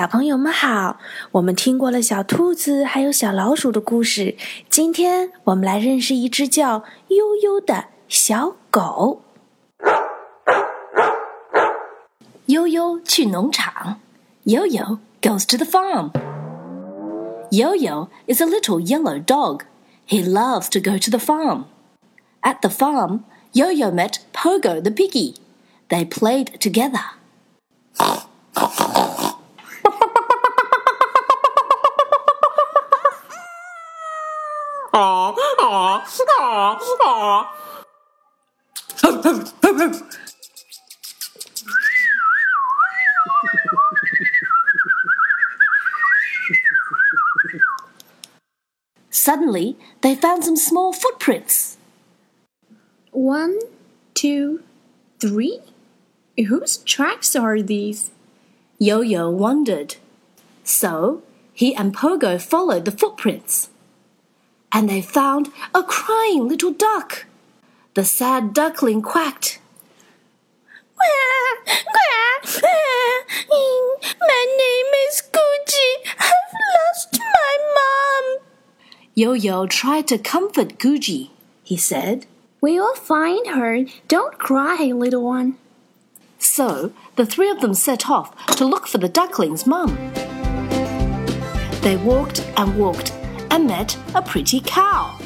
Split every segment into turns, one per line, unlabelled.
小朋友们好，我们听过了小兔子还有小老鼠的故事，今天我们来认识一只叫悠悠的小狗。
悠悠去农场，Yo-Yo goes to the farm. Yo-Yo is a little yellow dog. He loves to go to the farm. At the farm, Yo-Yo met Pogo the piggy. They played together. Suddenly, they found some small footprints.
One, two, three? Whose tracks are these?
Yo Yo wondered. So he and Pogo followed the footprints. And they found a crying little duck. The sad duckling quacked.
Quack, quack, my name is Guji. I've lost my mom.
Yo Yo tried to comfort Guji. He said,
We'll find her. Don't cry, little one.
So the three of them set off to look for the duckling's mum. They walked and walked and met a pretty cow.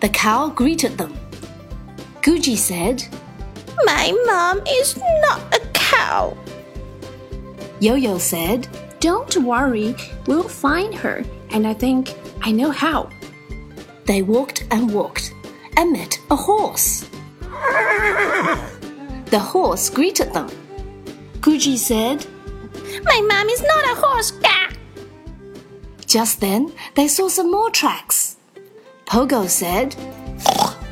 The cow greeted them. Guji said,
My mom is not a cow.
Yo Yo said,
Don't worry, we'll find her, and I think I know how.
They walked and walked and met a horse. The horse greeted them. Guji said,
My mom is not a horse. Gah.
Just then, they saw some more tracks. Pogo said,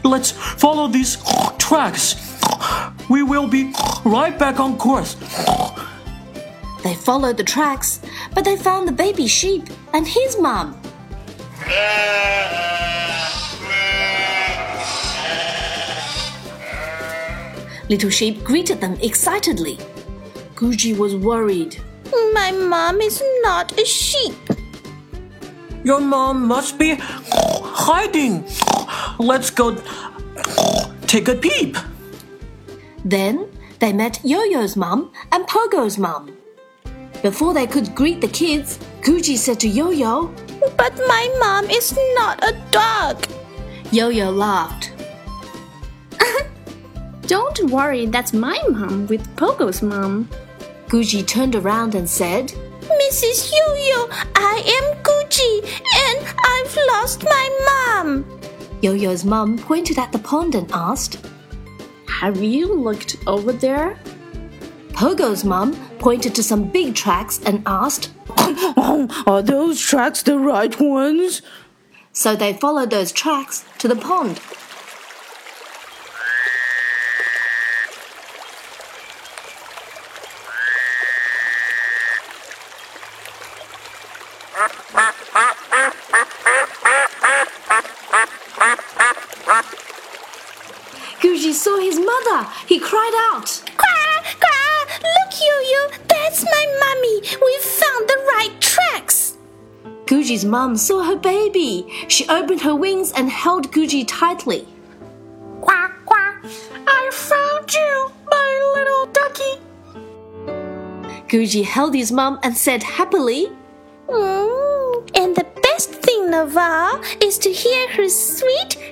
Let's follow these tracks. We will be right back on course.
They followed the tracks, but they found the baby sheep and his mom. Little Sheep greeted them excitedly. Guji was worried.
My mom is not a sheep.
Your mom must be hiding. Let's go take a peep.
Then they met Yo-Yo's mom and Pogo's mom. Before they could greet the kids, Guji said to Yo-Yo,
But my mom is not a dog.
Yo-Yo laughed.
Don't worry, that's my mom with Pogo's mom.
Guji turned around and said,
Mrs. Yo-Yo, I am Guji and I've lost my mom.
Yo-Yo's mum pointed at the pond and asked,
Have you looked over there?
Pogo's mom pointed to some big tracks and asked,
Are those tracks the right ones?
So they followed those tracks to the pond. Guji saw his mother. He cried out.
Quack, quack. Look, Yo-Yo, that's my mummy. We found the right tracks.
Guji's mum saw her baby. She opened her wings and held Guji tightly.
Quack, quack. I found you, my little ducky.
Guji held his mum and said happily,
all is to hear her sweet